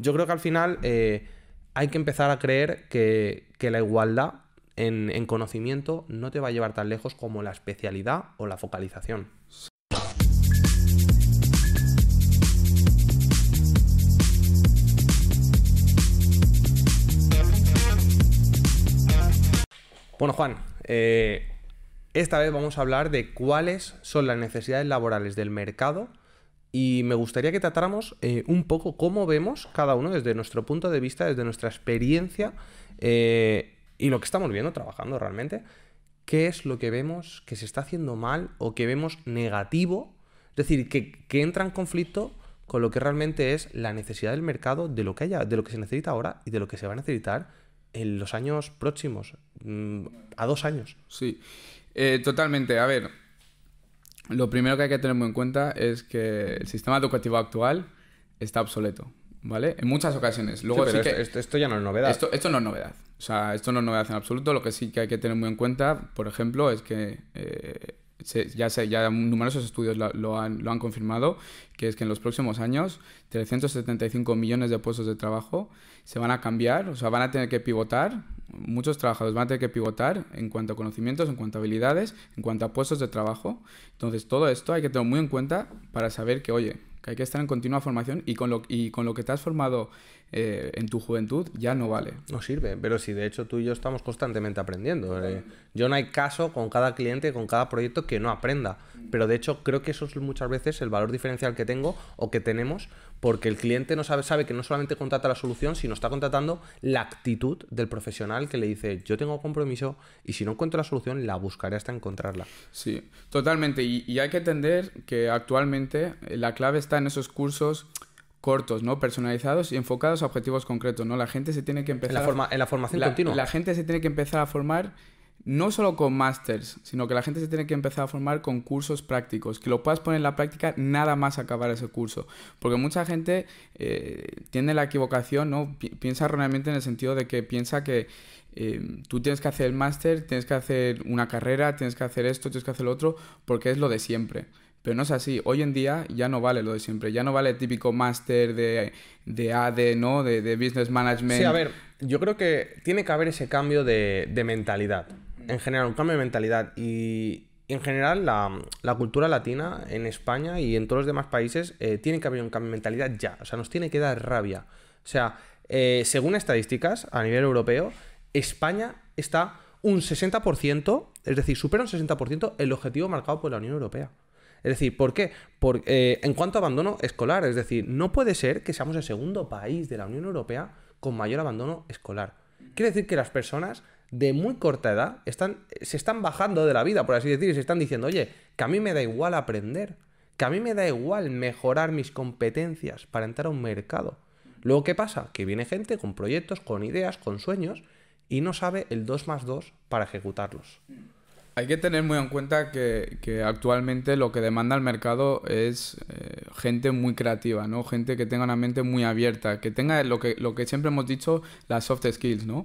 Yo creo que al final eh, hay que empezar a creer que, que la igualdad en, en conocimiento no te va a llevar tan lejos como la especialidad o la focalización. Bueno, Juan, eh, esta vez vamos a hablar de cuáles son las necesidades laborales del mercado y me gustaría que tratáramos eh, un poco cómo vemos cada uno desde nuestro punto de vista, desde nuestra experiencia eh, y lo que estamos viendo trabajando realmente, qué es lo que vemos que se está haciendo mal o que vemos negativo, es decir, que, que entra en conflicto con lo que realmente es la necesidad del mercado, de lo que haya, de lo que se necesita ahora y de lo que se va a necesitar en los años próximos, mm, a dos años. Sí, eh, totalmente. A ver, lo primero que hay que tener muy en cuenta es que el sistema educativo actual está obsoleto, ¿vale? En muchas ocasiones. Luego Sí, sí pero que... esto, esto ya no es novedad. Esto, esto no es novedad. O sea, esto no es novedad en absoluto. Lo que sí que hay que tener muy en cuenta, por ejemplo, es que eh, se- ya, se- ya numerosos estudios lo, lo han, lo han confirmado, que es que en los próximos años 375 millones de puestos de trabajo se van a cambiar, o sea, van a tener que pivotar, muchos trabajadores van a tener que pivotar en cuanto a conocimientos, en cuanto a habilidades, en cuanto a puestos de trabajo. Entonces, todo esto hay que tener muy en cuenta para saber que, oye, que hay que estar en continua formación y con lo, y con lo que te has formado eh, en tu juventud ya no vale. No sirve, pero si de hecho tú y yo estamos constantemente aprendiendo. eh. Yo no hay caso con cada cliente, con cada proyecto que no aprenda. Pero de hecho creo que eso es muchas veces el valor diferencial que tengo o que tenemos, porque el cliente no sabe, sabe que no solamente contrata la solución, sino está contratando la actitud del profesional que le dice yo tengo compromiso y si no encuentro la solución la buscaré hasta encontrarla. Sí, totalmente. Y, y hay que entender que actualmente eh, la clave está en esos cursos cortos, ¿no? Personalizados y enfocados a objetivos concretos, ¿no? La gente se tiene que En empezar la, a- forma, en la formación la, continua. la gente se tiene que empezar a formar no solo con másters, sino que la gente se tiene que empezar a formar con cursos prácticos, que lo puedas poner en la práctica nada más acabar ese curso. Porque mucha gente eh, tiene la equivocación, ¿no? Pi- piensa erróneamente en el sentido de que piensa que eh, tú tienes que hacer el máster, tienes que hacer una carrera, tienes que hacer esto, tienes que hacer lo otro, porque es lo de siempre. Pero no es así. Hoy en día ya no vale lo de siempre. Ya no vale el típico máster de, de AD, ¿no? De, de Business Management. Sí, a ver, yo creo que tiene que haber ese cambio de, de mentalidad. En general, un cambio de mentalidad. Y en general, la, la cultura latina en España y en todos los demás países eh, tiene que haber un cambio de mentalidad ya. O sea, nos tiene que dar rabia. O sea, eh, según estadísticas a nivel europeo, España está un 60%, es decir, supera un 60% el objetivo marcado por la Unión Europea. Es decir, ¿por qué? Por, eh, en cuanto a abandono escolar, es decir, no puede ser que seamos el segundo país de la Unión Europea con mayor abandono escolar. Quiere decir que las personas de muy corta edad están, se están bajando de la vida, por así decir, y se están diciendo, oye, que a mí me da igual aprender, que a mí me da igual mejorar mis competencias para entrar a un mercado. Luego, ¿qué pasa? Que viene gente con proyectos, con ideas, con sueños, y no sabe el 2 más 2 para ejecutarlos. Hay que tener muy en cuenta que, actualmente lo que demanda el mercado es eh, gente muy creativa, ¿no? Gente que tenga una mente muy abierta, que tenga lo que, lo que siempre hemos dicho, las soft skills, ¿no?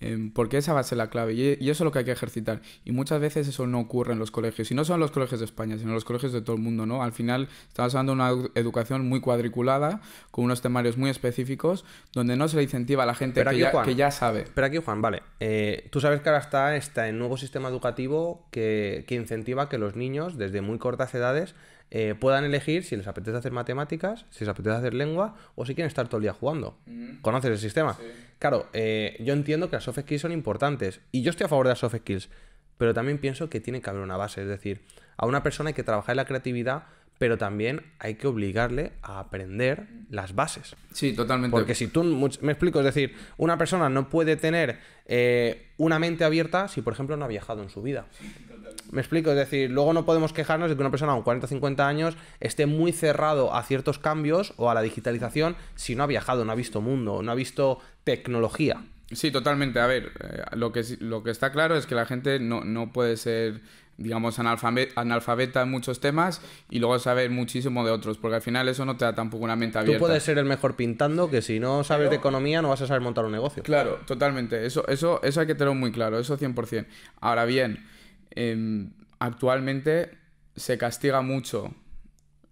Em, porque esa va a ser la clave y, y eso es lo que hay que ejercitar. Y muchas veces eso no ocurre en los colegios. Y no solo en los colegios de España, sino en los colegios de todo el mundo, ¿no? Al final estamos hablando de una edu- educación muy cuadriculada, con unos temarios muy específicos, donde no se le incentiva a la gente que aquí, ya, Juan, que ya sabe. Pero aquí, Juan, vale. eh, tú sabes que ahora está, el nuevo sistema educativo que, que incentiva que los niños, desde muy cortas edades, eh, puedan elegir si les apetece hacer matemáticas, si les apetece hacer lengua o si quieren estar todo el día jugando. ¿Conoces el sistema? Claro, eh, yo entiendo que las soft skills son importantes y yo estoy a favor de las soft skills, pero también pienso que tiene que haber una base. Es decir, a una persona hay que trabajar en la creatividad, pero también hay que obligarle a aprender las bases. Sí, totalmente. Porque si tú, me explico, es decir, una persona no puede tener eh, una mente abierta si, por ejemplo, no ha viajado en su vida. Me explico, es decir, luego no podemos quejarnos de que una persona con 40 o 50 años esté muy cerrado a ciertos cambios o a la digitalización si no ha viajado, no ha visto mundo, no ha visto tecnología. Sí, totalmente. A ver, eh, lo, que, lo que está claro es que la gente no, no puede ser, digamos, analfabe- analfabeta en muchos temas y luego saber muchísimo de otros, porque al final eso no te da tampoco una mente Tú abierta. puedes ser el mejor pintando que si no sabes de economía no vas a saber montar un negocio. Claro, totalmente. Eso, eso, eso hay que tenerlo muy claro, eso 100%. Ahora bien, em, actualmente se castiga mucho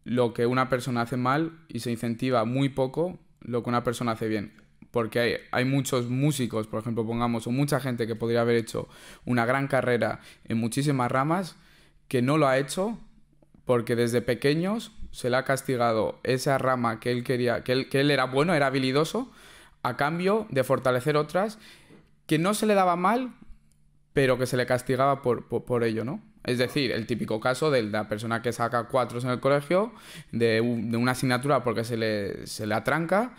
lo que una persona hace mal y se incentiva muy poco lo que una persona hace bien. Porque hay, hay muchos músicos, por ejemplo, pongamos, o mucha gente que podría haber hecho una gran carrera en muchísimas ramas, que no lo ha hecho porque desde pequeños se le ha castigado esa rama que él quería, que él, que él era bueno, era habilidoso, a cambio de fortalecer otras que no se le daba mal, pero que se le castigaba por, por, ello, ¿no? Es decir, el típico caso de la persona que saca cuatro en el colegio, de, de una asignatura porque se le, se le atranca,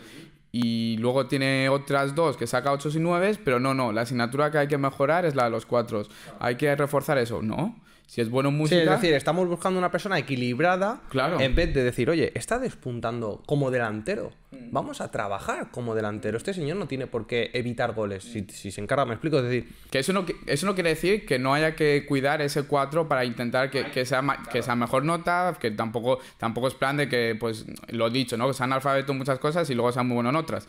y luego tiene otras dos que saca ocho y nueve, pero no, no, la asignatura que hay que mejorar es la de los cuatro. Hay que reforzar eso, ¿no? Si es bueno en Sí, música... es decir, estamos buscando una persona equilibrada Claro. en vez de decir, oye, está despuntando como delantero. Mm. Vamos a trabajar como delantero. Este señor no tiene por qué evitar goles. Si, si se encarga, me explico. Es decir, Que eso no, eso no quiere decir que no haya que cuidar ese 4 para intentar que, que sea, ma- que sea mejor nota, que tampoco, tampoco es plan de que, pues, lo dicho, ¿no? Que sea analfabeto en muchas cosas y luego sea muy bueno en otras.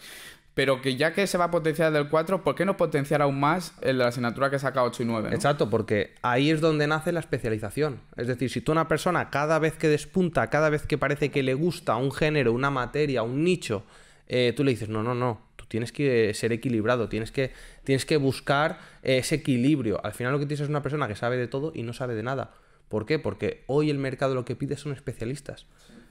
Pero que ya que se va a potenciar del 4, ¿por qué no potenciar aún más el de la asignatura que saca 8 y 9? ¿no? Exacto, porque ahí es donde nace la especialización. Es decir, si tú una persona cada vez que despunta, cada vez que parece que le gusta un género, una materia, un nicho, eh, tú le dices, no, no, no, tú tienes que ser equilibrado, tienes que, tienes que buscar ese equilibrio. Al final lo que tienes es una persona que sabe de todo y no sabe de nada. ¿Por qué? Porque hoy el mercado lo que pide son especialistas.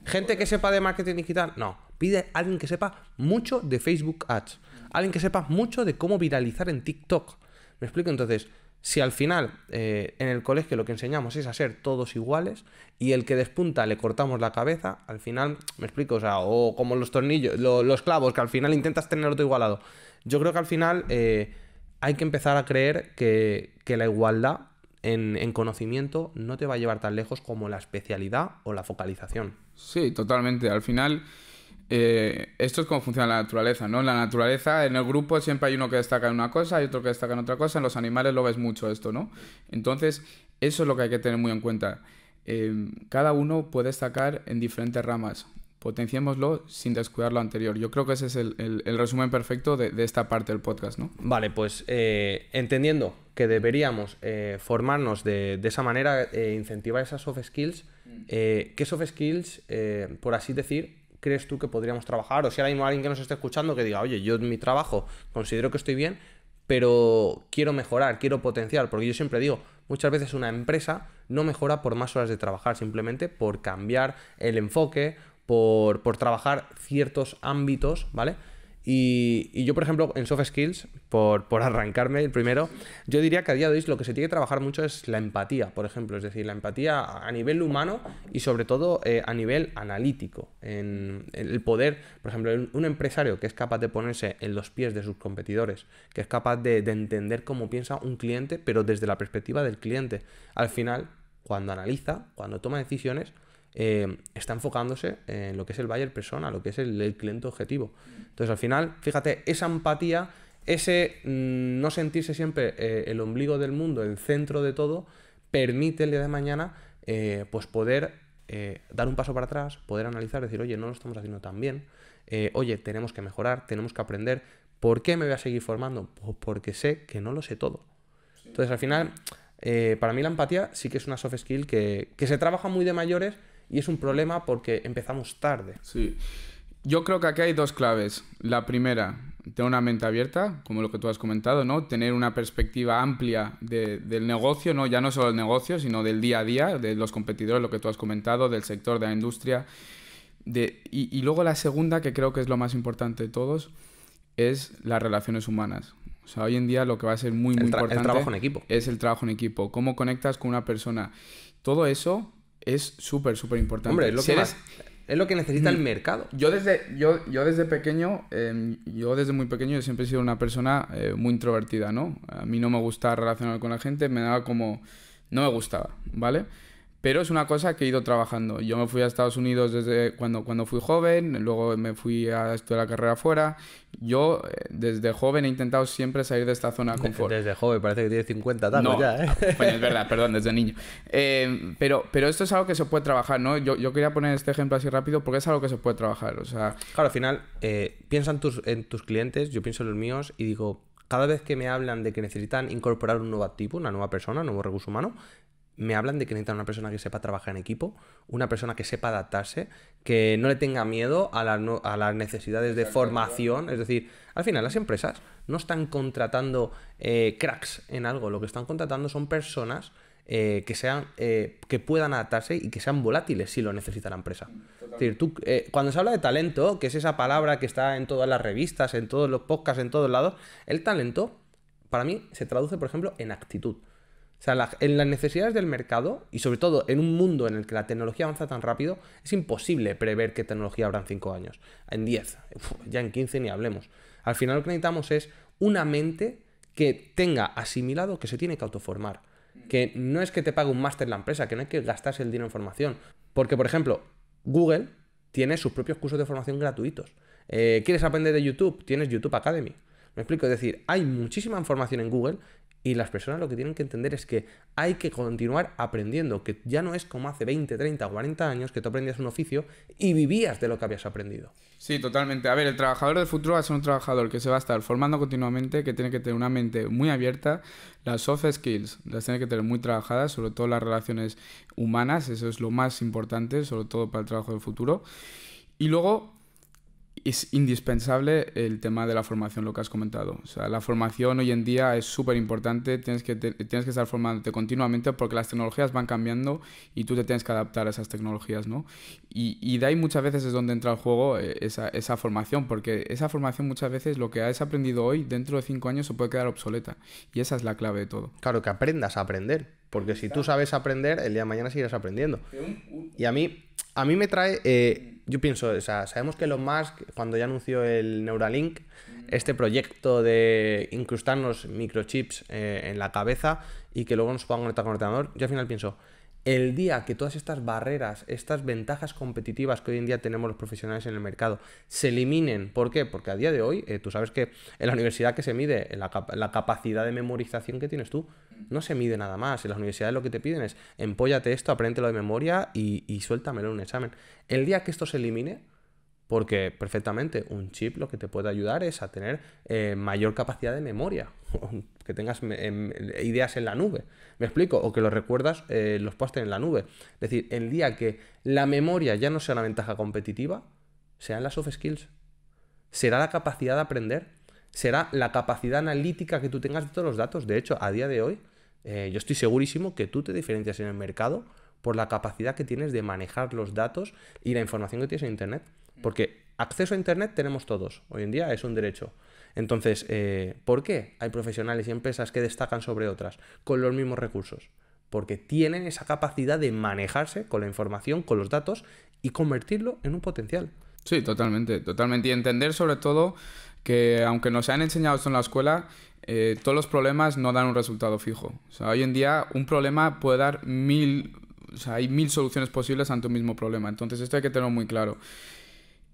Gente que sepa de marketing digital, no. Pide alguien que sepa mucho de Facebook Ads. Alguien que sepa mucho de cómo viralizar en TikTok. ¿Me explico? Entonces, si al final eh, en el colegio lo que enseñamos es a ser todos iguales y el que despunta le cortamos la cabeza, al final, me explico, o sea, o como los tornillos, lo- los clavos, que al final intentas tener otro igualado. Yo creo que al final eh, hay que empezar a creer que la igualdad en, en conocimiento no te va a llevar tan lejos como la especialidad o la focalización. Sí, totalmente. Al final, eh, esto es como funciona la naturaleza, ¿no? La naturaleza, en el grupo siempre hay uno que destaca en una cosa y otro que destaca en otra cosa. En los animales lo ves mucho esto, ¿no? Entonces, eso es lo que hay que tener muy en cuenta. Eh, cada uno puede destacar en diferentes ramas. Potenciémoslo sin descuidar lo anterior. Yo creo que ese es el, el- el resumen perfecto de, de esta parte del podcast, ¿no? Vale, pues eh, entendiendo que deberíamos eh, formarnos de, de esa manera, eh, incentivar esas soft skills, eh, ¿qué soft skills, eh, por así decir, crees tú que podríamos trabajar? O si ahora mismo alguien que nos esté escuchando que diga, oye, yo en mi trabajo considero que estoy bien, pero quiero mejorar, quiero potenciar, porque yo siempre digo, muchas veces una empresa no mejora por más horas de trabajar, simplemente por cambiar el enfoque, por, trabajar ciertos ámbitos, ¿vale? Y, yo, por ejemplo, en soft skills, por, arrancarme el primero, yo diría que a día de hoy lo que se tiene que trabajar mucho es la empatía, por ejemplo, es decir, la empatía a nivel humano y sobre todo eh, a nivel analítico, el poder, por ejemplo, un empresario que es capaz de ponerse en los pies de sus competidores, que es capaz de entender cómo piensa un cliente, pero desde la perspectiva del cliente. Al final, cuando analiza, cuando toma decisiones, eh, está enfocándose en lo que es el buyer persona, lo que es el, cliente objetivo. Entonces, al final, fíjate, esa empatía, ese mm, no sentirse siempre eh, el ombligo del mundo, el centro de todo, permite el día de mañana eh, pues poder dar un paso para atrás, poder analizar, decir, oye, no lo estamos haciendo tan bien, oye, tenemos que mejorar, tenemos que aprender. ¿Por qué me voy a seguir formando? Pues porque sé que no lo sé todo. Entonces, al final, para mí la empatía sí que es una soft skill que, que se trabaja muy de mayores y es un problema porque empezamos tarde. Sí. Yo creo que aquí hay dos claves. La primera, tener una mente abierta, como lo que tú has comentado, ¿no? Tener una perspectiva amplia de- del negocio, ¿no? Ya no solo del negocio, sino del día a día, de los competidores, lo que tú has comentado, del sector, de la industria. De, y, y luego la segunda, que creo que es lo más importante de todos, es las relaciones humanas. O sea, hoy en día lo que va a ser muy, muy El, tra- el importante trabajo en equipo. es el trabajo en equipo. Cómo conectas con una persona. Todo eso es súper, súper importante. Hombre, es lo, Si que eres- más- es lo que necesita el mercado. yo desde, yo, yo desde pequeño, eh, yo desde muy pequeño yo siempre he sido una persona eh, muy introvertida, ¿no? A mí no me gusta relacionar con la gente, me daba como... No me gustaba, ¿vale? Pero es una cosa que he ido trabajando. Yo me fui a Estados Unidos desde cuando, cuando fui joven, luego me fui a estudiar la carrera afuera. Yo eh, desde joven he intentado siempre salir de esta zona de confort. Desde joven, parece que tiene 50 tacos No, ya, ¿eh? Coño, es verdad, perdón, desde niño. Eh, pero, pero esto es algo que se puede trabajar, ¿no? Yo, yo quería poner este ejemplo así rápido porque es algo que se puede trabajar. O sea, Claro, al final, eh, piensa en tus, en tus clientes, yo pienso en los míos y digo, cada vez que me hablan de que necesitan incorporar un nuevo activo, una nueva persona, un nuevo recurso humano, me hablan de que necesitan una persona que sepa trabajar en equipo, una persona que sepa adaptarse, que no le tenga miedo a, las necesidades de formación. Es decir, al final las empresas no están contratando eh, cracks en algo, lo que están contratando son personas eh, que sean eh, que puedan adaptarse y que sean volátiles si lo necesita la empresa. Es decir, tú, cuando se habla de talento, que es esa palabra que está en todas las revistas, en todos los podcasts, en todos lados, el talento para mí se traduce, por ejemplo, en actitud. O sea, en las necesidades del mercado y sobre todo en un mundo en el que la tecnología avanza tan rápido, es imposible prever qué tecnología habrá en 5 años, en 10, ya en 15 ni hablemos. Al final lo que necesitamos es una mente que tenga asimilado que se tiene que autoformar. Que no es que te pague un máster la empresa, que no hay que gastarse el dinero en formación. Porque, por ejemplo, Google tiene sus propios cursos de formación gratuitos. Eh, ¿Quieres aprender de YouTube? Tienes YouTube Academy. Me explico, es decir, hay muchísima información en Google y las personas lo que tienen que entender es que hay que continuar aprendiendo, que ya no es como hace 20, 30, 40 años que tú aprendías un oficio y vivías de lo que habías aprendido. Sí, totalmente. A ver, el trabajador del futuro va a ser un trabajador que se va a estar formando continuamente, que tiene que tener una mente muy abierta, las soft skills las tiene que tener muy trabajadas, sobre todo las relaciones humanas, eso es lo más importante, sobre todo para el trabajo del futuro. Y luego es indispensable el tema de la formación, lo que has comentado. O sea, la formación hoy en día es súper importante, tienes que, tienes que estar formándote continuamente porque las tecnologías van cambiando y tú te tienes que adaptar a esas tecnologías, ¿no? Y, y de ahí muchas veces es donde entra el juego eh, esa, esa, formación, porque esa formación muchas veces lo que has aprendido hoy, dentro de cinco años se puede quedar obsoleta. Y esa es la clave de todo. Claro, que aprendas a aprender, porque si tú sabes aprender, el día de mañana seguirás aprendiendo. Y a mí, a mí me trae... Eh, yo pienso, o sea, sabemos que Elon Musk, cuando ya anunció el Neuralink, este proyecto de incrustarnos microchips eh, en la cabeza y que luego nos puedan conectar con el ordenador, yo al final pienso, el día que todas estas barreras, estas ventajas competitivas que hoy en día tenemos los profesionales en el mercado, se eliminen. ¿Por qué? Porque a día de hoy, eh, tú sabes que en la universidad que se mide la, capacidad de memorización que tienes tú, no se mide nada más. En las universidades lo que te piden es empóllate esto, apréndelo de memoria y, y suéltamelo en un examen. El día que esto se elimine, porque perfectamente un chip lo que te puede ayudar es a tener eh, mayor capacidad de memoria, que tengas em, ideas en la nube, ¿me explico? O que los recuerdas, eh, los tener en la nube. Es decir, el día que la memoria ya no sea una ventaja competitiva, sean las soft skills. Será la capacidad de aprender, será la capacidad analítica que tú tengas de todos los datos. De hecho, a día de hoy, eh, yo estoy segurísimo que tú te diferencias en el mercado por la capacidad que tienes de manejar los datos y la información que tienes en Internet. Porque acceso a Internet tenemos todos. Hoy en día es un derecho. Entonces, eh, ¿por qué hay profesionales y empresas que destacan sobre otras con los mismos recursos? Porque tienen esa capacidad de manejarse con la información, con los datos y convertirlo en un potencial. Sí, totalmente, totalmente. Y entender sobre todo que aunque nos han enseñado esto en la escuela, eh, todos los problemas no dan un resultado fijo. O sea, hoy en día un problema puede dar mil, o sea, hay mil soluciones posibles ante un mismo problema. Entonces esto hay que tenerlo muy claro.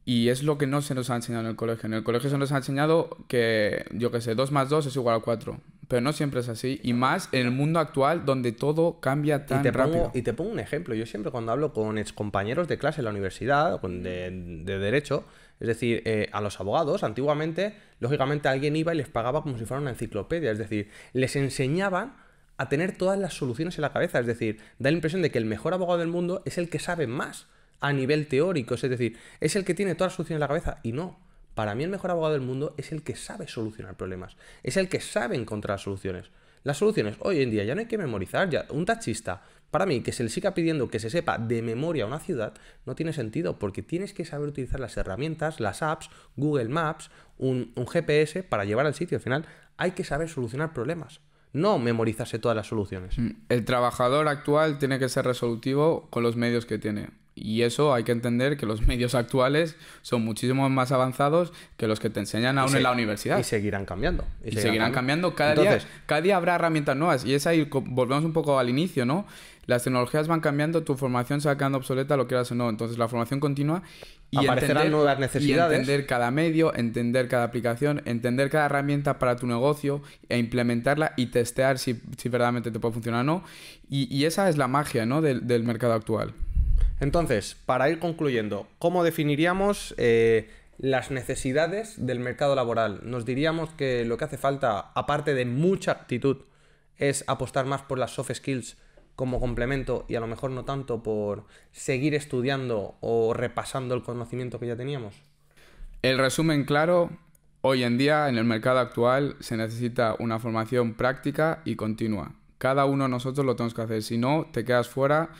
Y es lo que no se nos ha enseñado en el colegio. En el colegio se nos ha enseñado que, yo qué sé, 2 más 2 es igual a 4. Pero no siempre es así. Y más en el mundo actual donde todo cambia tan y te rápido. Pongo, y te pongo un ejemplo. Yo siempre cuando hablo con excompañeros de clase en la universidad, de, de Derecho, es decir, eh, a los abogados, antiguamente, lógicamente alguien iba y les pagaba como si fuera una enciclopedia. Es decir, les enseñaban a tener todas las soluciones en la cabeza. Es decir, da la impresión de que el mejor abogado del mundo es el que sabe más a nivel teórico, es decir, es el que tiene todas las soluciones en la cabeza y no. Para mí el mejor abogado del mundo es el que sabe solucionar problemas, es el que sabe encontrar soluciones. Las soluciones hoy en día ya no hay que memorizar, ya un taxista, para mí que se le siga pidiendo que se sepa de memoria una ciudad no tiene sentido porque tienes que saber utilizar las herramientas, las apps, Google Maps, un, un GPS para llevar al sitio. Al final hay que saber solucionar problemas no memorizarse todas las soluciones. Mm, el trabajador actual tiene que ser resolutivo con los medios que tiene. Y eso hay que entender que los medios actuales son muchísimo más avanzados que los que te enseñan aún en la universidad. Y seguirán cambiando. Y, seguirán, cambiando. Cada, día, cada día habrá herramientas nuevas. Y es ahí, volvemos un poco al inicio, ¿no? Las tecnologías van cambiando, tu formación se va quedando obsoleta, lo quieras o no. Entonces la formación continua y Aparecerán nuevas necesidades. Y entender cada medio, entender cada aplicación, entender cada herramienta para tu negocio e implementarla y testear si, si verdaderamente te puede funcionar o no. Y, y esa es la magia ¿no? del, del mercado actual. Entonces, para ir concluyendo, ¿cómo definiríamos eh, las necesidades del mercado laboral? Nos diríamos que lo que hace falta, aparte de mucha actitud, es apostar más por las soft skills como complemento y a lo mejor no tanto por seguir estudiando o repasando el conocimiento que ya teníamos? El resumen claro, hoy en día en el mercado actual se necesita una formación práctica y continua. Cada uno de nosotros lo tenemos que hacer, si no te quedas fuera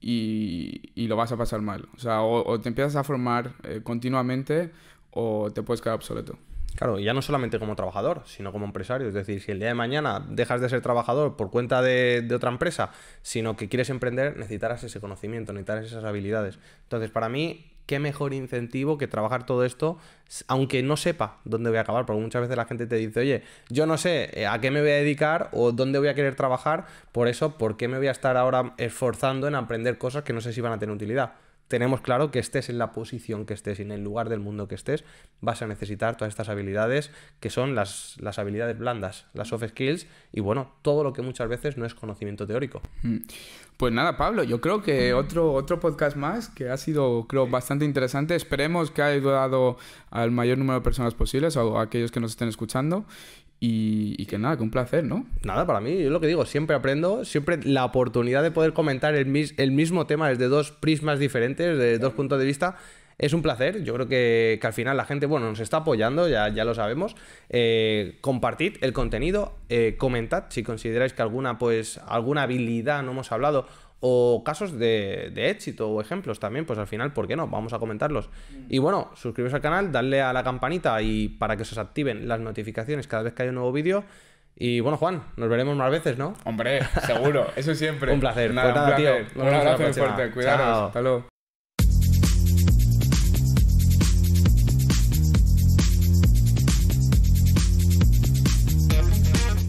y, lo vas a pasar mal. O sea, o, te empiezas a formar eh, continuamente o te puedes quedar obsoleto. Claro, y ya no solamente como trabajador, sino como empresario. Es decir, si el día de mañana dejas de ser trabajador por cuenta de, otra empresa, sino que quieres emprender, necesitarás ese conocimiento, necesitarás esas habilidades. Entonces, para mí, qué mejor incentivo que trabajar todo esto, aunque no sepa dónde voy a acabar, porque muchas veces la gente te dice, oye, yo no sé eh, a qué me voy a dedicar o dónde voy a querer trabajar, por eso, ¿por qué me voy a estar ahora esforzando en aprender cosas que no sé si van a tener utilidad? Tenemos claro que estés en la posición que estés y en el lugar del mundo que estés, vas a necesitar todas estas habilidades que son las, las habilidades blandas, las soft skills y bueno, todo lo que muchas veces no es conocimiento teórico. Mm. Pues nada, Pablo, yo creo que otro, otro podcast más que ha sido, creo, bastante interesante. Esperemos que haya ayudado al mayor número de personas posibles o a aquellos que nos estén escuchando. Y, que nada, que un placer, ¿no? Nada, para mí, yo lo que digo, siempre aprendo, siempre la oportunidad de poder comentar el, el mismo tema desde dos prismas diferentes, de dos puntos de vista, es un placer. Yo creo que, al final la gente, bueno, nos está apoyando, ya, ya lo sabemos. Eh, compartid el contenido, eh, comentad si consideráis que alguna, pues, alguna habilidad no hemos hablado o casos de, éxito o ejemplos también, pues al final, ¿por qué no? Vamos a comentarlos. Mm. Y bueno, suscribiros al canal, darle a la campanita y para que se os activen las notificaciones cada vez que haya un nuevo vídeo. Y bueno, Juan, nos veremos más veces, ¿no? Hombre, seguro, eso siempre. un placer. Nada, pues un placer. Tío. Un abrazo fuerte, cuidaros. Hasta luego.